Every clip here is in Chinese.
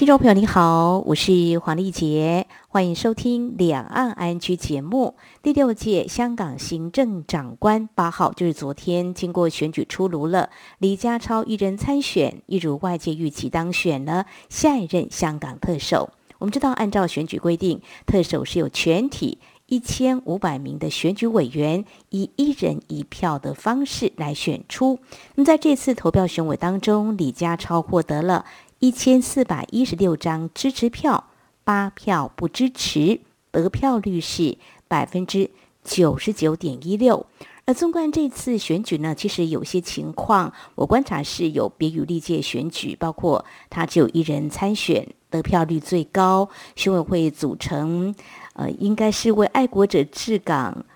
听众朋友，你好，我是黄丽杰，欢迎收听《两岸安居》节目。第六届香港行政长官八号就是昨天，经过选举出炉了，李家超一人参选，一如外界预期当选了下一任香港特首。我们知道，按照选举规定，特首是由全体一千五百名的选举委员以一人一票的方式来选出。那么在这次投票选委当中，李家超获得了。一千四百一十六张支持票，八票不支持，得票率是百分之九十九点一六。而纵观这次选举呢，其实有些情况我观察是有别于历届选举，包括他只有一人参选，得票率最高，选委会组成，呃，应该是为爱国者治港。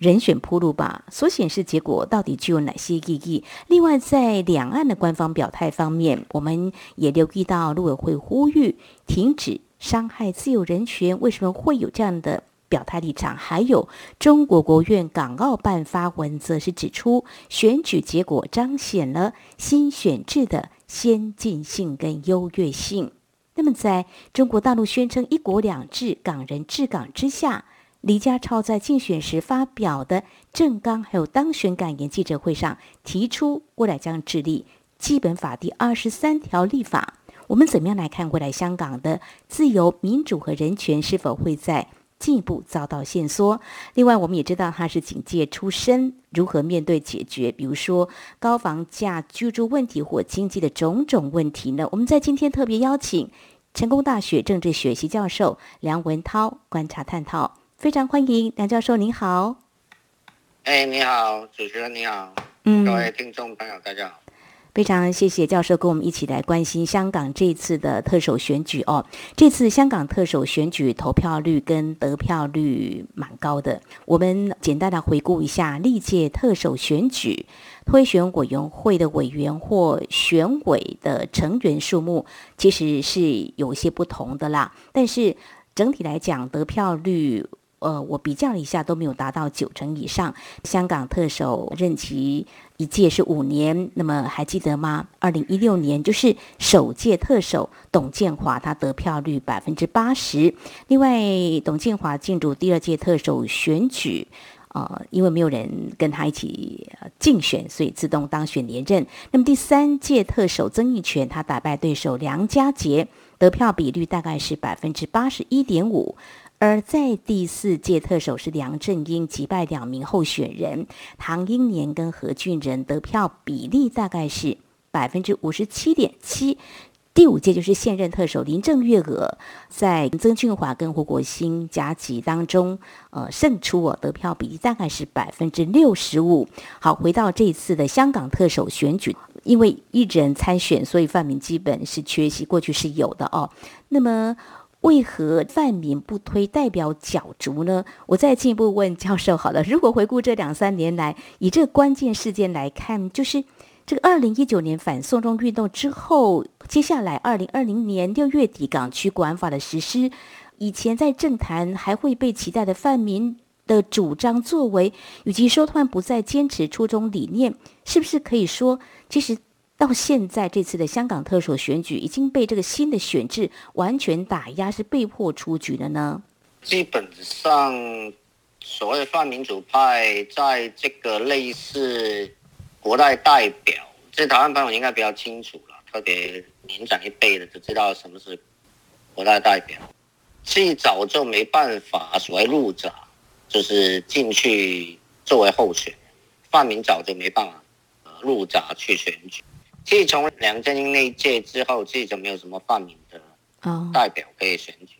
人选铺路吧，所显示结果到底具有哪些意义？另外，在两岸的官方表态方面，我们也留意到陆委会呼吁停止伤害自由人权，为什么会有这样的表态立场？还有中国国务院港澳办发文，则是指出选举结果彰显了新选制的先进性跟优越性。那么，在中国大陆宣称“一国两制”、“港人治港”之下。李家超在竞选时发表的政纲，还有当选感言记者会上提出，未来将致力基本法第二十三条立法。我们怎么样来看未来香港的自由、民主和人权是否会在进一步遭到限缩？另外，我们也知道他是警界出身，如何面对解决，比如说高房价、居住问题或经济的种种问题呢？我们在今天特别邀请成功大学政治学系教授梁文涛观察探讨。非常欢迎梁教授，您好。哎，你好，主持人你好，嗯，各位听众朋友大家好。非常谢谢教授跟我们一起来关心香港这次的特首选举哦。这次香港特首选举投票率跟得票率蛮高的。我们简单的回顾一下历届特首选举推选委员会的委员或选委的成员数目，其实是有些不同的啦。但是整体来讲，得票率。呃，我比较了一下，都没有达到九成以上。香港特首任期一届是五年，那么还记得吗？二零一六年就是首届特首董建华，他得票率百分之八十。另外，董建华进入第二届特首选举，呃，因为没有人跟他一起竞选，所以自动当选连任。那么第三届特首曾荫权，他打败对手梁家杰，得票比率大概是百分之八十一点五。而在第四届特首是梁振英击败两名候选人唐英年跟何俊仁，得票比例大概是百分之五十七点七。第五届就是现任特首林郑月娥在曾俊华跟胡国兴夹击当中，呃胜出哦，得票比例大概是百分之六十五。好，回到这次的香港特首选举，因为一人参选，所以范明基本是缺席，过去是有的哦。那么。为何泛民不推代表角逐呢？我再进一步问教授好了。如果回顾这两三年来，以这个关键事件来看，就是这个二零一九年反送中运动之后，接下来二零二零年六月底港区国安法的实施，以前在政坛还会被期待的泛民的主张作为，以及说他们不再坚持初衷理念，是不是可以说，其实？到现在，这次的香港特首选举已经被这个新的选制完全打压，是被迫出局了呢？基本上，所谓泛民主派在这个类似国代代表，这台湾朋友应该比较清楚了，特别年长一辈的就知道什么是国代代表。最早就没办法所谓入闸，就是进去作为候选人，泛民早就没办法入闸去选举。其实从梁振英那一届之后，其实就没有什么泛民的代表可以选举，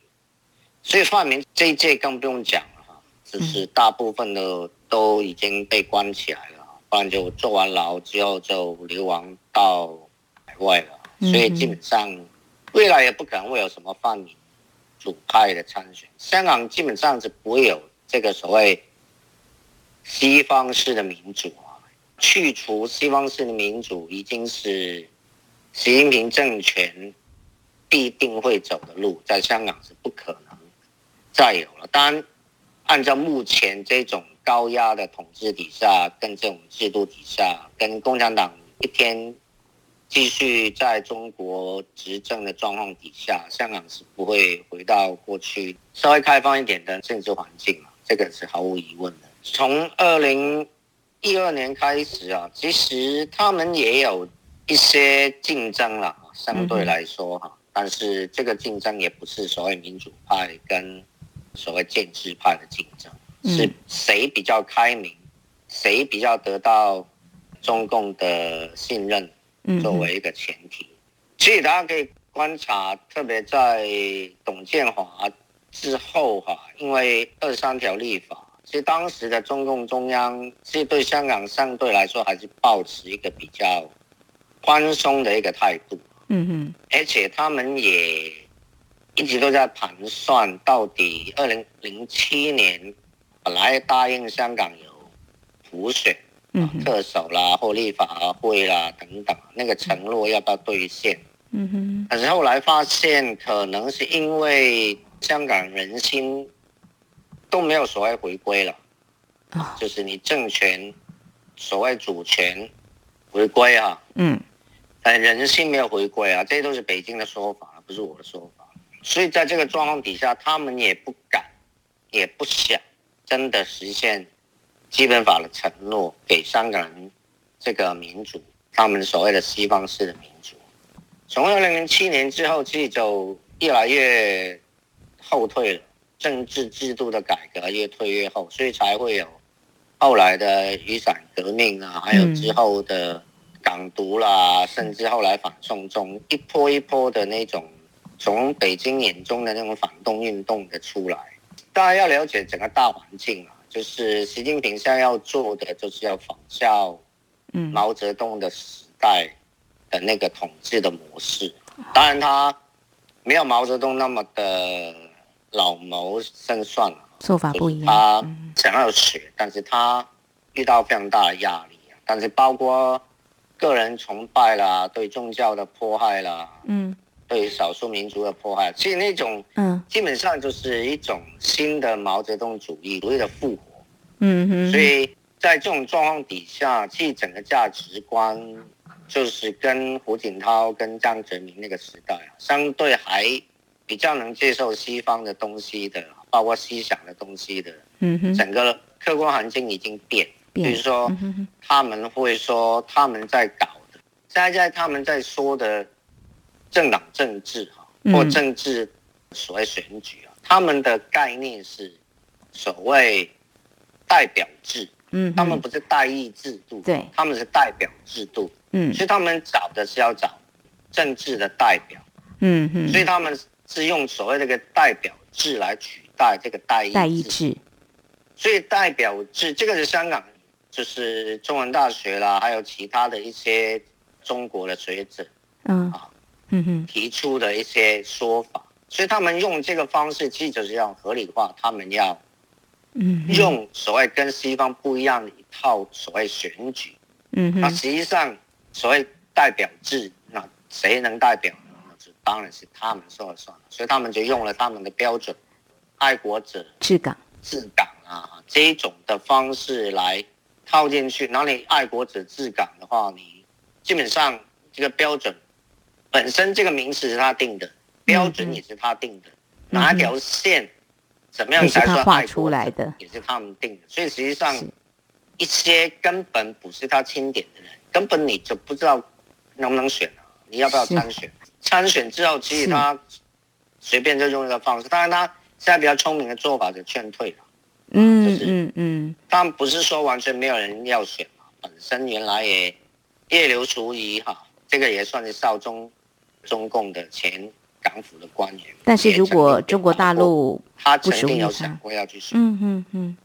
所以泛民这一届更不用讲了哈，就是大部分的都已经被关起来了，不然就坐完牢之后就流亡到海外了，所以基本上未来也不可能会有什么泛民主派的参选。香港基本上是不会有这个所谓西方式的民主。去除西方式的民主，已经是习近平政权必定会走的路，在香港是不可能再有了。当然，按照目前这种高压的统治底下，跟这种制度底下，跟共产党一天继续在中国执政的状况底下，香港是不会回到过去稍微开放一点的政治环境，这个是毫无疑问的。从二零一二年开始啊，其实他们也有一些竞争了，相对来说哈，但是这个竞争也不是所谓民主派跟所谓建制派的竞争。是谁比较开明，谁比较得到中共的信任，作为一个前提。其实大家可以观察，特别在董建华之后哈，因为二十三条立法，其实当时的中共中央其实对香港相对来说还是抱持一个比较宽松的一个态度。嗯哼，而且他们也一直都在盘算，到底二零零七年。本来答应香港有普选、特首啦、或立法会啦等等，那个承诺要不要兑现？嗯哼。但是后来发现，可能是因为香港人心都没有所谓回归了，啊，就是你政权所谓主权回归啊，嗯，但人性没有回归啊，这些都是北京的说法，不是我的说法。所以在这个状况底下，他们也不敢，也不想。真的实现基本法的承诺，给香港人这个民主，他们所谓的西方式的民主，从二零零七年之后，其实就越来越后退了，政治制度的改革越退越后，所以才会有后来的雨伞革命啊，还有之后的港独啦，甚至后来反送中，一波一波的那种从北京眼中的那种反动运动的出来。大家要了解整个大环境啊，就是习近平现在要做的，就是要仿效，毛泽东的时代的那个统治的模式。当然，他没有毛泽东那么的老谋深算了，做法不一样。他想要学，但是他遇到非常大的压力啊。但是包括个人崇拜啦，对宗教的迫害啦，嗯。对少数民族的迫害，其实那种，嗯，基本上就是一种新的毛泽东主义，主义的复活，嗯哼。所以在这种状况底下，其实整个价值观就是跟胡锦涛、跟江泽民那个时代啊，相对还比较能接受西方的东西的，包括思想的东西的，嗯哼。整个客观环境已经变，比如说他们会说他们在搞的，现在他们在说的。政党政治哈，或政治所谓选举啊，他们的概念是所谓代表制，嗯，他们不是代议制度，对，他们是代表制度，嗯，所以他们找的是要找政治的代表，嗯哼，所以他们是用所谓这个代表制来取代这个代议代议制，所以代表制这个是香港，就是中文大学啦，还有其他的一些中国的学者，嗯啊。嗯哼，提出的一些说法，所以他们用这个方式，其实就是要合理化他们要，嗯，用所谓跟西方不一样的一套所谓选举，嗯哼，那实际上所谓代表制，那谁能代表当然是他们说了算了，所以他们就用了他们的标准，爱国者治港，治港啊这一种的方式来套进去。然后你爱国者治港的话，你基本上这个标准。本身这个名词是他定的，标准也是他定的，嗯、哪条线怎么样才算画出来的，也是他们定的。所以实际上，一些根本不是他钦点的人，根本你就不知道能不能选啊？你要不要参选？参选之后，其实他随便就用一个方式。当然，他现在比较聪明的做法就劝退了。嗯，就是嗯嗯，当然不是说完全没有人要选嘛。本身原来也叶刘淑仪哈，这个也算是少中。中共的前港府的官员，但是如果中国大陆他曾经有想过要去选，嗯嗯嗯，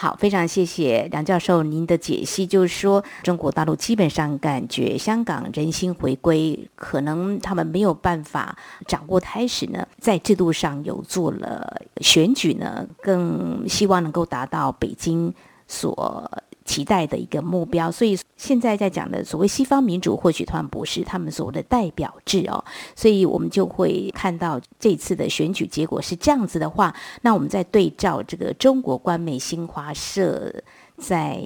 好，非常谢谢梁教授您的解析，就是说中国大陆基本上感觉香港人心回归，可能他们没有办法掌握，开始呢在制度上有做了选举呢，更希望能够达到北京所期待的一个目标。所以现在在讲的所谓西方民主，或许他们不是他们所谓的代表制哦。所以我们就会看到这次的选举结果是这样子的话，那我们再对照这个中国官媒新华社在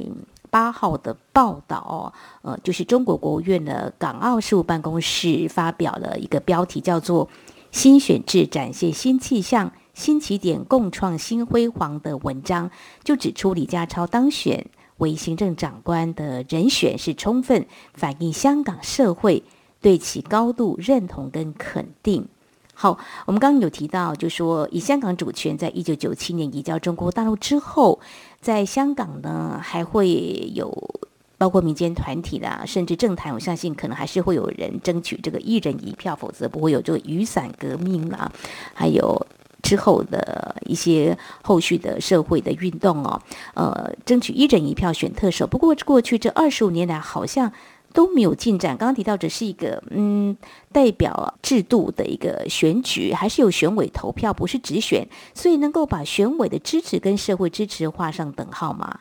八号的报道，呃，就是中国国务院的港澳事务办公室发表了一个标题叫做“新选制展现新气象”。新起点，共创新辉煌的文章就指出，李家超当选为行政长官的人选是充分反映香港社会对其高度认同跟肯定。好，我们刚刚有提到，就说以香港主权在一九九七年移交中国大陆之后，在香港呢还会有包括民间团体啦，甚至政坛，我相信可能还是会有人争取这个一人一票，否则不会有这个雨伞革命啦，还有。之后的一些后续的社会的运动哦，呃，争取一人一票选特首。不过过去这二十五年来，好像都没有进展。刚刚提到这是一个嗯代表制度的一个选举，还是有选委投票，不是直选，所以能够把选委的支持跟社会支持画上等号吗？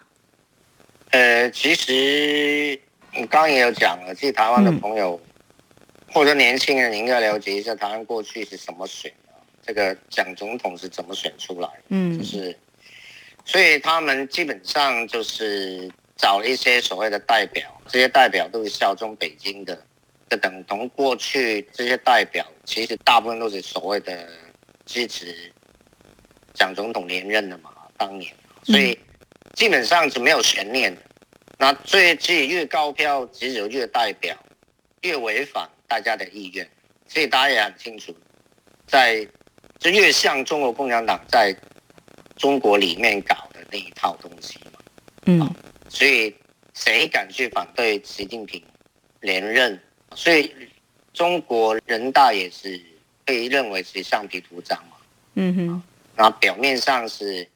呃，其实你刚刚也有讲了，其实台湾的朋友、嗯、或者年轻人，你应该了解一下台湾过去是什么选。这个蒋总统是怎么选出来？嗯，就是，所以他们基本上就是找了一些所谓的代表，这些代表都是效忠北京的，就等同过去这些代表，其实大部分都是所谓的支持蒋总统连任的嘛，当年，所以基本上是没有悬念的。那最近越高票，只有越代表越违反大家的意愿，所以大家也很清楚，在。就越像中国共产党在中国里面搞的那一套东西嘛，嗯，所以谁敢去反对习近平连任？所以中国人大也是被认为是橡皮图章嘛，嗯哼，然后表面上是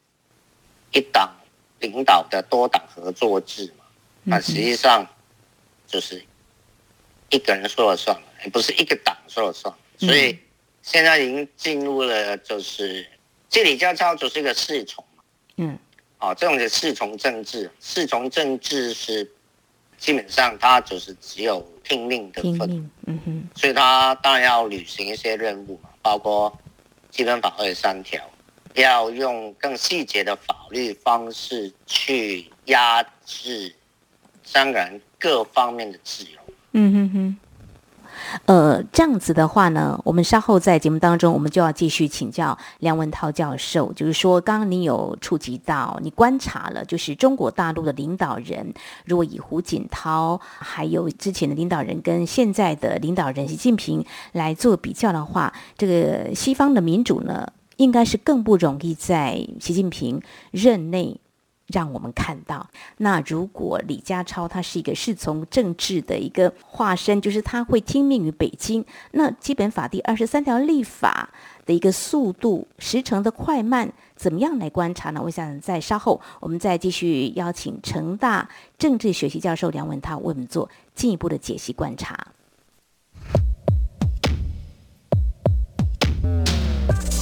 一党领导的多党合作制嘛，那实际上就是一个人说了算，也不是一个党说了算，所以。现在已经进入了，就是这李家超就是一个侍从嘛，嗯，哦，这种是侍从政治，侍从政治是基本上他就是只有听命的份，嗯哼，所以他当然要履行一些任务嘛，包括基本法二十三条，要用更细节的法律方式去压制香港人各方面的自由，嗯哼哼。呃，这样子的话呢，我们稍后在节目当中，我们就要继续请教梁文涛教授。就是说，刚刚你有触及到，你观察了，就是中国大陆的领导人，如果以胡锦涛还有之前的领导人跟现在的领导人习近平来做比较的话，这个西方的民主呢，应该是更不容易在习近平任内。让我们看到，那如果李家超他是一个侍从政治的一个化身，就是他会听命于北京，那基本法第二十三条立法的一个速度、时程的快慢，怎么样来观察呢？我想在稍后我们再继续邀请成大政治学系教授梁文涛为我们做进一步的解析观察。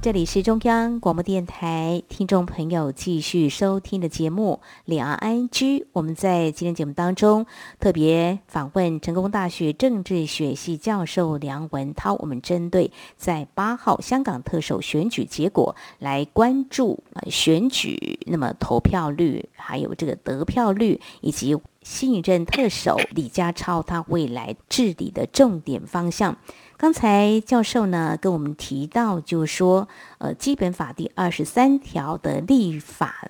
这里是中央广播电台听众朋友继续收听的节目《两岸安居》。我们在今天节目当中特别访问成功大学政治学系教授梁文涛。我们针对在八号香港特首选举结果来关注选举，那么投票率，还有这个得票率，以及新一任特首李家超他未来治理的重点方向。刚才教授呢跟我们提到，就是说，呃，基本法第二十三条的立法，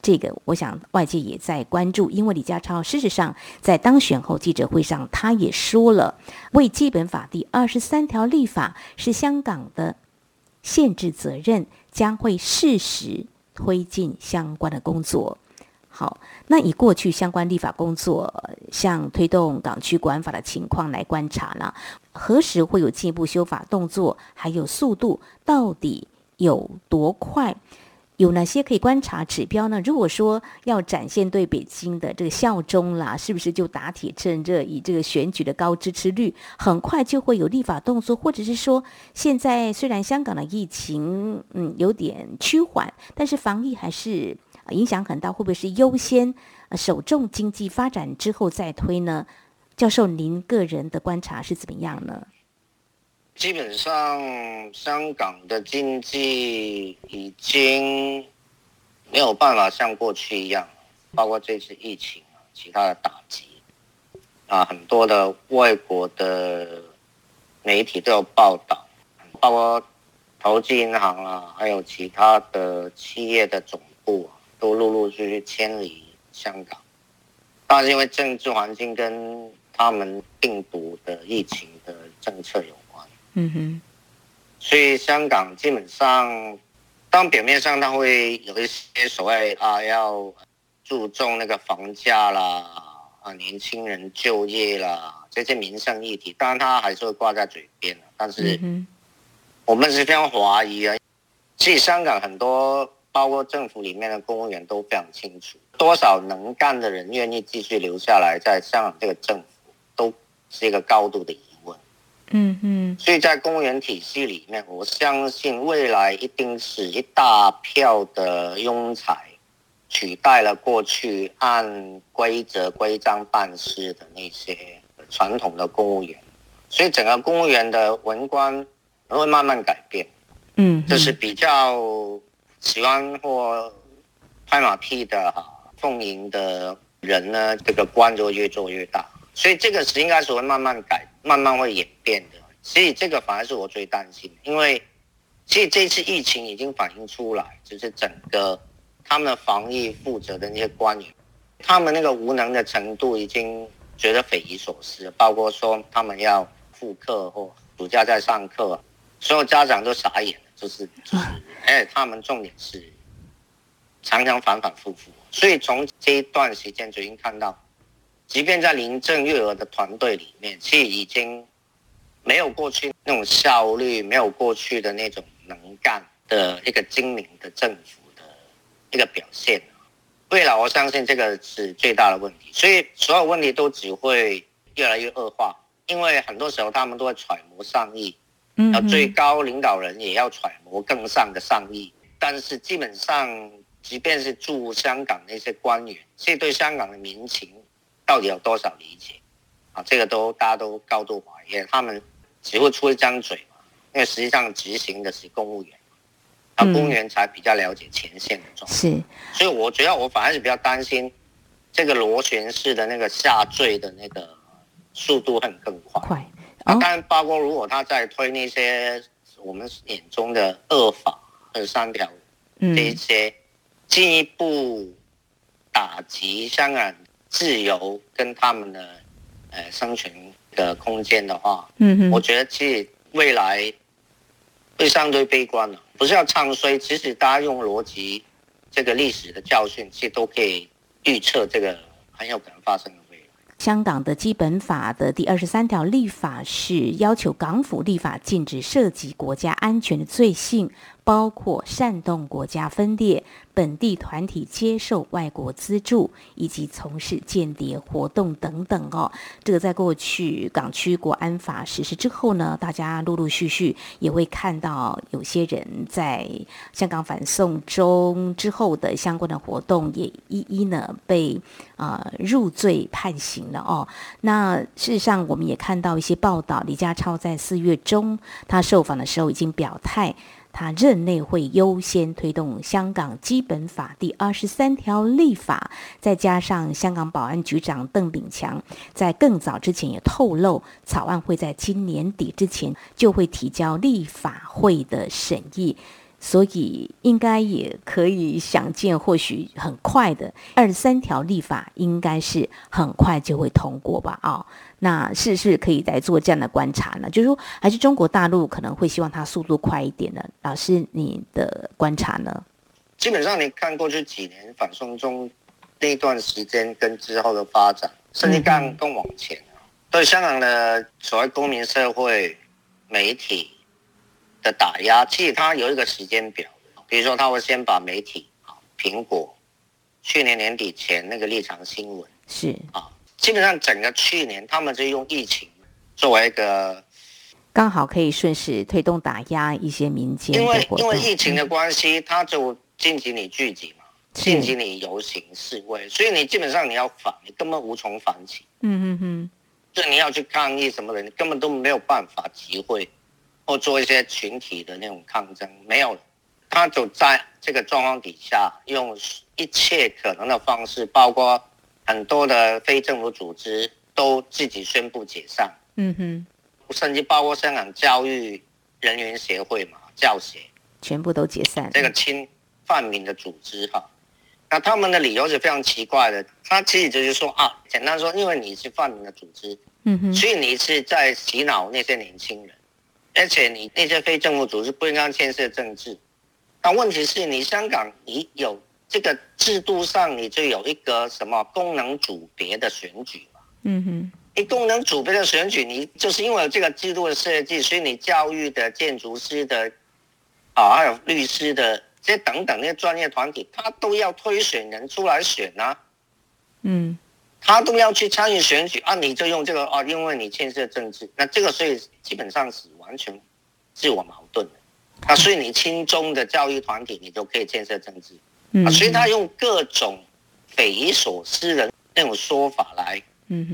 这个我想外界也在关注，因为李家超事实上在当选后记者会上，他也说了，为基本法第二十三条立法是香港的限制责任，将会适时推进相关的工作。好，那以过去相关立法工作，像推动港区管法的情况来观察呢，何时会有进一步修法动作？还有速度到底有多快？有哪些可以观察指标呢？如果说要展现对北京的这个效忠啦，是不是就打铁趁热，以这个选举的高支持率，很快就会有立法动作？或者是说，现在虽然香港的疫情嗯有点趋缓，但是防疫还是影响很大，会不会是优先首重经济发展之后再推呢？教授，您个人的观察是怎么样呢？基本上，香港的经济已经没有办法像过去一样，包括这次疫情啊，其他的打击啊，很多的外国的媒体都有报道，包括投资银行啊，还有其他的企业的总部啊，都陆陆续续迁离香港。但是因为政治环境跟他们病毒的疫情的政策有关。嗯哼，所以香港基本上，当表面上他会有一些所谓啊要注重那个房价啦，啊年轻人就业啦这些民生议题，当然他还是会挂在嘴边，但是我们是非常怀疑啊。其实香港很多包括政府里面的公务员都非常清楚，多少能干的人愿意继续留下来在香港这个政是一个高度的疑问。嗯嗯，所以在公务员体系里面，我相信未来一定是一大票的庸才取代了过去按规则规章办事的那些传统的公务员，所以整个公务员的文官会慢慢改变。嗯，就是比较喜欢或拍马屁的哈奉迎的人呢，这个官就会越做越大。所以这个是应该是会慢慢改，慢慢会演变的。所以这个反而是我最担心，因为其实这次疫情已经反映出来，就是整个他们的防疫负责的那些官员，他们那个无能的程度已经觉得匪夷所思。包括说他们要复课或暑假在上课，所有家长都傻眼了，就是就是，哎，他们重点是常常反反复复。所以从这一段时间就已经看到。即便在林郑月娥的团队里面，其实已经没有过去那种效率，没有过去的那种能干的一个精明的政府的一个表现。未来我相信这个是最大的问题，所以所有问题都只会越来越恶化，因为很多时候他们都会揣摩上意，嗯，最高领导人也要揣摩更上的上意，但是基本上，即便是驻香港那些官员，其实对香港的民情。到底有多少理解啊？这个都大家都高度怀疑，他们只会出一张嘴嘛，因为实际上执行的是公务员，啊，公务员才比较了解前线的状况。是，所以我主要我反而是比较担心这个螺旋式的那个下坠的那个速度会更快。快，啊，当然包括如果他在推那些我们眼中的恶法二三条这一些进一步打击香港。自由跟他们的呃生存的空间的话，嗯哼，我觉得其实未来会相对悲观了。不是要唱衰，其实大家用逻辑，这个历史的教训，其实都可以预测这个很有可能发生的未来。香港的基本法的第二十三条立法是要求港府立法禁止涉及国家安全的罪行，包括煽动国家分裂。本地团体接受外国资助以及从事间谍活动等等哦，这个在过去港区国安法实施之后呢，大家陆陆续续也会看到有些人在香港反送中之后的相关的活动也一一呢被啊、入罪判刑了哦。那事实上我们也看到一些报道，李家超在四月中他受访的时候已经表态。他任内会优先推动香港基本法第二十三条立法，再加上香港保安局长邓炳强在更早之前也透露，草案会在今年底之前就会提交立法会的审议。所以应该也可以想见，或许很快的二十三条立法应该是很快就会通过吧？啊、哦，那是不是可以来做这样的观察呢？就是说，还是中国大陆可能会希望它速度快一点呢？老师，你的观察呢？基本上，你看过去几年反送中那段时间跟之后的发展，甚至更更往前，对香港的所谓公民社会媒体的打压，其实它有一个时间表。比如说他会先把媒体啊，苹果去年年底前那个立场新闻是啊，基本上整个去年他们就用疫情作为一个刚好可以顺势推动打压一些民间，因为因为疫情的关系，他就禁止你聚集嘛，禁止你游行示威，所以你基本上你要反，你根本无从反起。嗯嗯嗯，就你要去抗议什么的，你根本都没有办法集会或做一些群体的那种抗争，没有。他就在这个状况底下，用一切可能的方式，包括很多的非政府组织都自己宣布解散。嗯哼，甚至包括香港教育人员协会嘛，教协全部都解散。这个亲泛民的组织哈，那他们的理由是非常奇怪的。他其实就是说啊，简单说，因为你是泛民的组织，嗯哼，所以你是在洗脑那些年轻人，而且你那些非政府组织不应该牵涉政治。那问题是你香港，你有这个制度上，你就有一个什么功能组别的选举嘛？嗯哼，你功能组别的选举，你就是因为有这个制度的设计，所以你教育的、建筑师的，啊，还有律师的这等等那些专业团体，他都要推选人出来选啊。嗯，他都要去参与选举啊，你就用这个啊，因为你牵涉政治，那这个所以基本上是完全自我矛盾的。啊，所以你亲中的教育团体，你都可以建设政治，啊，所以他用各种匪夷所思的那种说法来，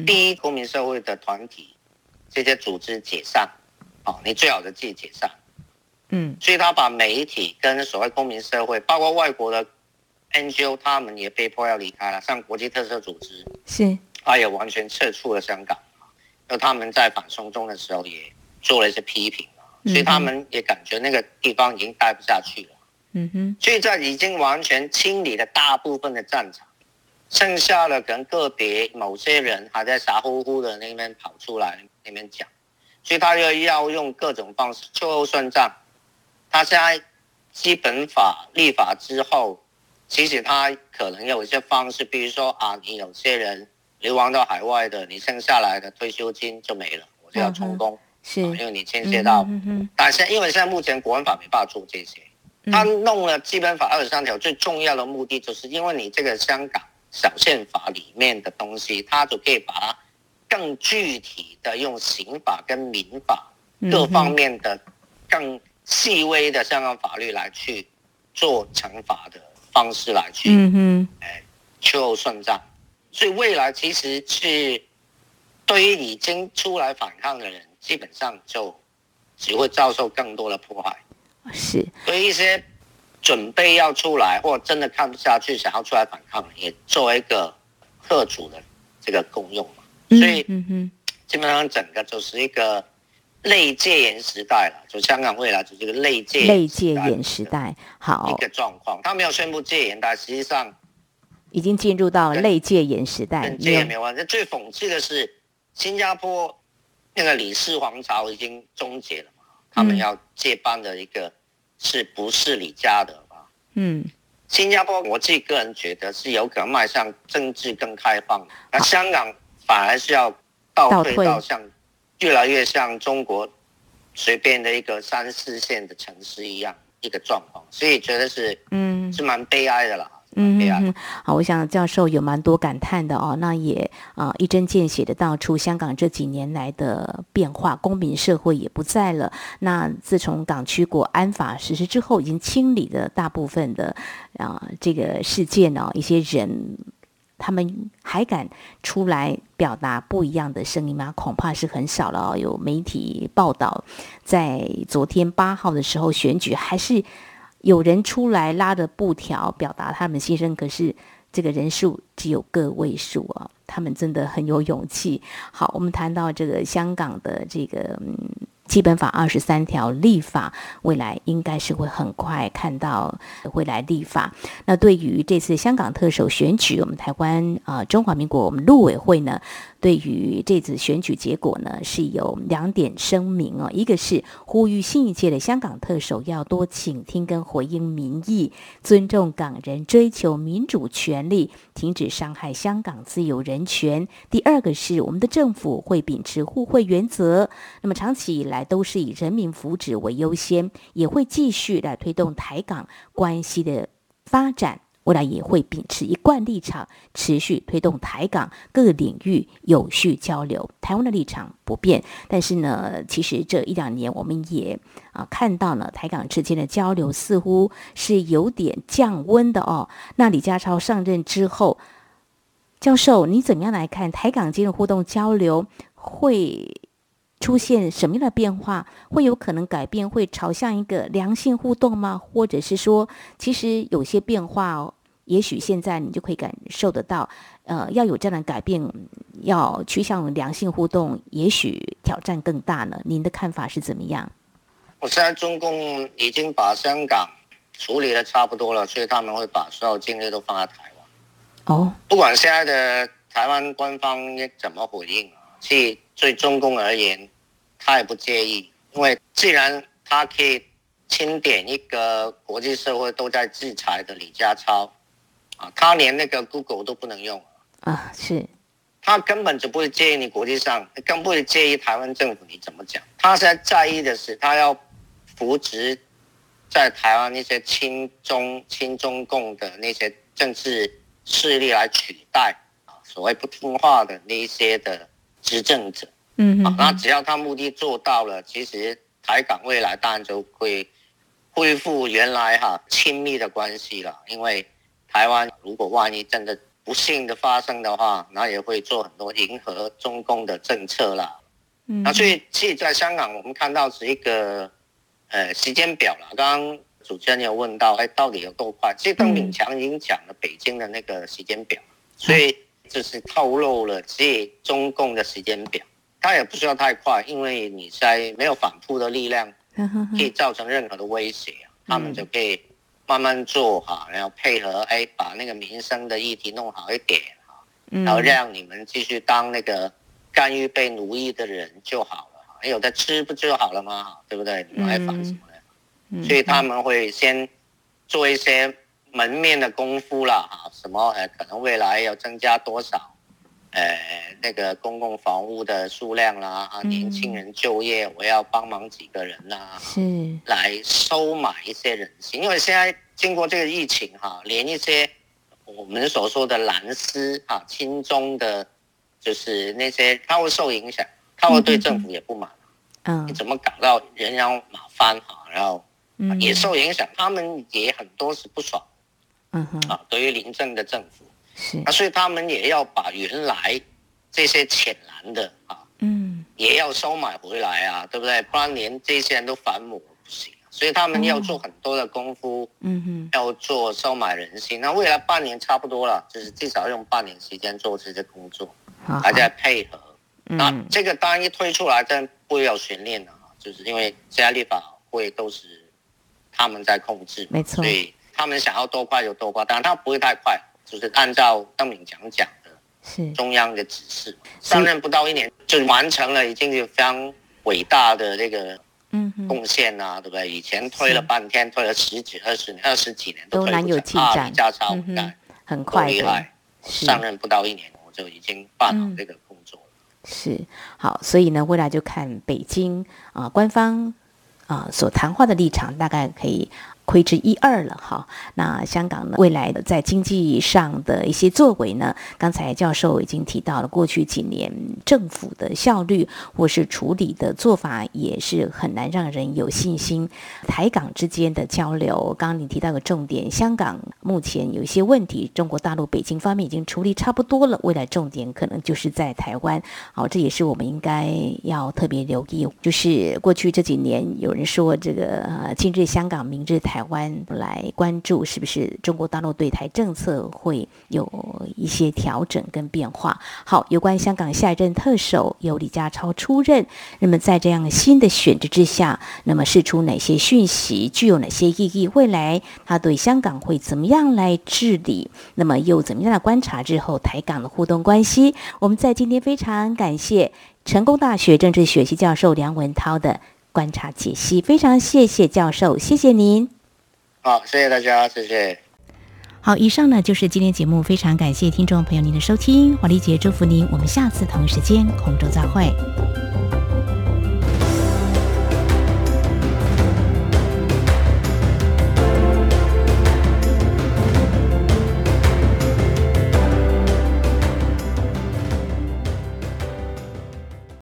逼公民社会的团体这些组织解散，啊，你最好的自己解散，嗯，所以他把媒体跟所谓公民社会，包括外国的 NGO，他们也被迫要离开了，像国际特色组织是，他也完全撤出了香港，那他们在反送中的时候也做了一些批评。所以他们也感觉那个地方已经待不下去了。嗯哼。所以在已经完全清理了大部分的战场，剩下的可能个别某些人还在傻乎乎的那边跑出来那边讲，所以他又要用各种方式秋后算账。他现在基本法立法之后，其实他可能有一些方式，比如说啊，你有些人流亡到海外的，你剩下来的退休金就没了，我就要充公。是，因为你牵涉到，嗯嗯、但是因为现在目前国安法没办法做这些，他弄了基本法二十三条，最重要的目的就是因为你这个香港小宪法里面的东西，他就可以把它更具体的用刑法跟民法各方面的更细微的香港法律来去做惩罚的方式来去，嗯哼，哎，秋后算账，所以未来其实是对于已经出来反抗的人。基本上就只会遭受更多的破坏，是所以一些准备要出来或真的看不下去想要出来反抗，也作为一个吓阻的这个功用嘛。所以，嗯哼，基本上整个就是一个类戒严时代了，就香港未来就是一个类戒类戒严时代，好一个状况。他没有宣布戒严，但实际上已经进入到类戒严时代。跟戒严没有关系。最讽刺的是，新加坡。那个李氏皇朝已经终结了嘛？他们要接班的一个是不是李家的吧？嗯，新加坡我自己个人觉得是有可能迈向政治更开放，那香港反而是要倒退到像越来越像中国随便的一个三四线的城市一样一个状况，所以觉得是嗯是蛮悲哀的啦。嗯嗯，好，我想教授有蛮多感叹的哦，那也啊一针见血的道出香港这几年来的变化，公民社会也不在了。那自从港区国安法实施之后，已经清理了大部分的啊这个事件哦，一些人他们还敢出来表达不一样的声音吗？恐怕是很少了哦。有媒体报道，在昨天八号的时候选举还是。有人出来拉着布条表达他们心声，可是这个人数只有个位数啊！他们真的很有勇气。好，我们谈到这个香港的这个嗯基本法二十三条立法，未来应该是会很快看到会来立法。那对于这次香港特首选举，我们台湾啊、中华民国我们陆委会呢对于这次选举结果呢，是有两点声明哦，一个是呼吁新一届的香港特首要多倾听跟回应民意，尊重港人追求民主权利，停止伤害香港自由人权。第二个是我们的政府会秉持互惠原则，那么长期以来都是以人民福祉为优先，也会继续来推动台港关系的发展。未来也会秉持一贯立场，持续推动台港各个领域有序交流。台湾的立场不变，但是呢，其实这一两年我们也啊看到了台港之间的交流似乎是有点降温的哦。那李家超上任之后，教授你怎么样来看台港间的互动交流会出现什么样的变化？会有可能改变，会朝向一个良性互动吗？或者是说，其实有些变化哦？也许现在你就可以感受得到，呃，要有这样的改变，要趋向良性互动，也许挑战更大呢。您的看法是怎么样？我现在中共已经把香港处理的差不多了，所以他们会把所有精力都放在台湾。哦，不管现在的台湾官方怎么回应啊，其实对中共而言，他也不介意，因为既然他可以清点一个国际社会都在制裁的李家超。啊，他连那个 Google 都不能用啊！是，他根本就不会介意你国际上，更不会介意台湾政府你怎么讲。他现在在意的是，他要扶植在台湾那些亲中、亲中共的那些政治势力来取代啊，所谓不听话的那一些的执政者。嗯嗯。那只要他目的做到了，其实台港未来当然就会恢复原来哈亲密的关系了，因为。台湾如果万一真的不幸的发生的话，那也会做很多迎合中共的政策啦。嗯，那所以其实在香港，我们看到是一个呃时间表了。刚刚主持人有问到，哎，到底有多快？其实邓炳强已经讲了北京的那个时间表，所以就是透露了这中共的时间表。他也不需要太快，因为你在没有反扑的力量，可以造成任何的威胁，他们就可以。慢慢做哈，然后配合哎，把那个民生的议题弄好一点哈，然后让你们继续当那个甘于被奴役的人就好了哈，有的吃不就好了吗？对不对？你们还烦什么呢？所以他们会先做一些门面的功夫啦哈，什么呃，可能未来要增加多少？呃，那个公共房屋的数量啦，啊，年轻人就业，我要帮忙几个人啦，是。来收买一些人心，因为现在经过这个疫情哈，连一些我们所说的蓝丝啊、亲中的，就是那些他会受影响，他会对政府也不满，嗯，你怎么搞到人仰马翻哈，然后也受影响，他们也很多是不爽，嗯哼，啊，对于临政的政府。是。啊，所以他们也要把原来这些浅蓝的啊，嗯，也要收买回来啊，对不对？不然连这些人都反母不行。所以他们要做很多的功夫，嗯哼，要做收买人心。那未来半年差不多了，就是至少用半年时间做这些工作，还在配合。那这个当然一推出来，真不会有悬念的啊，就是因为现在立法会都是他们在控制，没错，所以他们想要多快就多快，当然他不会太快。就是按照邓敏强讲的，是中央的指示，上任不到一年就完成了，已经是非常伟大的这个嗯贡献啊，对不对？以前推了半天，推了十几、二十年、二十几年都难有进展。李家超很快厉害，上任不到一年，我就已经办好这个工作了。是好，所以呢，未来就看北京啊、呃，官方啊、呃、所谈话的立场，大概可以。窥之一二了哈，那香港呢，未来的在经济上的一些作为呢，刚才教授已经提到了，过去几年政府的效率或是处理的做法也是很难让人有信心。台港之间的交流，刚刚你提到个重点，香港目前有一些问题，中国大陆北京方面已经处理差不多了，未来重点可能就是在台湾。好，这也是我们应该要特别留意。就是过去这几年有人说这个，今日香港，明日台。台湾来关注，是不是中国大陆对台政策会有一些调整跟变化？好，有关香港下一任特首由李家超出任，那么在这样新的选制之下，那么释出哪些讯息，具有哪些意义？未来他对香港会怎么样来治理？那么又怎么样的观察之后台港的互动关系？我们在今天非常感谢成功大学政治学系教授梁文涛的。观察解析，非常谢谢教授，谢谢您。好，谢谢大家，谢谢。好，以上呢就是今天节目，非常感谢听众朋友您的收听，华丽姐祝福您，我们下次同一时间空中再会。